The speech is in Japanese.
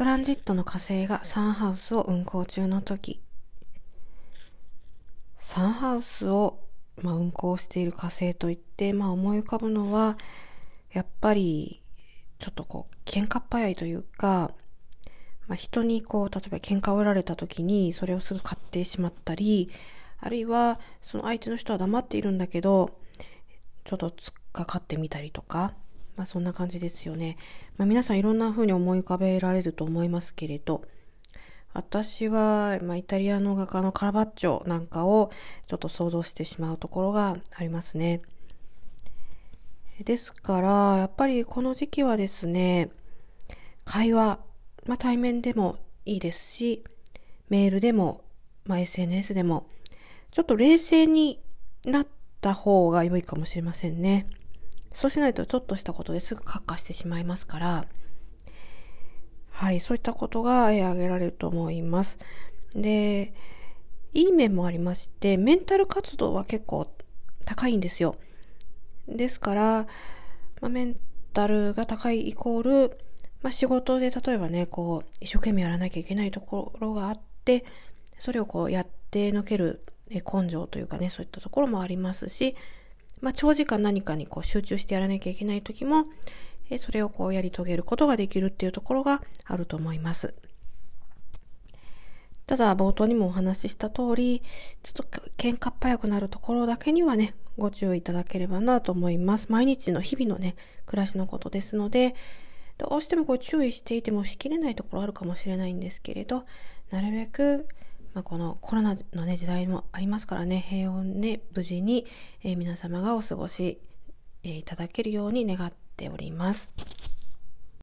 トランジットの火星がサンハウスを運行中の時、サンハウスを、まあ、運行している火星といって、まあ、思い浮かぶのは、やっぱり、ちょっとこう、喧嘩っ早いというか、まあ、人にこう、例えば喧嘩を売られた時に、それをすぐ買ってしまったり、あるいは、その相手の人は黙っているんだけど、ちょっと突っかかってみたりとか、まあそんな感じですよね。まあ皆さんいろんな風に思い浮かべられると思いますけれど、私は、まあ、イタリアの画家のカラバッチョなんかをちょっと想像してしまうところがありますね。ですから、やっぱりこの時期はですね、会話、まあ、対面でもいいですし、メールでも、まあ、SNS でも、ちょっと冷静になった方が良いかもしれませんね。そうしないとちょっとしたことですぐカッカしてしまいますから、はい、そういったことが挙げられると思います。で、いい面もありまして、メンタル活動は結構高いんですよ。ですから、まあ、メンタルが高いイコール、まあ、仕事で例えばね、こう、一生懸命やらなきゃいけないところがあって、それをこうやってのける根性というかね、そういったところもありますし、まあ、長時間何かにこう集中してやらなきゃいけない時も、えそれをこうやり遂げることができるっていうところがあると思います。ただ、冒頭にもお話しした通り、ちょっと喧嘩っ早くなるところだけにはね、ご注意いただければなと思います。毎日の日々のね、暮らしのことですので、どうしてもこう注意していてもしきれないところあるかもしれないんですけれど、なるべくまあ、このコロナのね、時代もありますからね、平穏で、無事に、え、皆様がお過ごし、え、いただけるように願っております。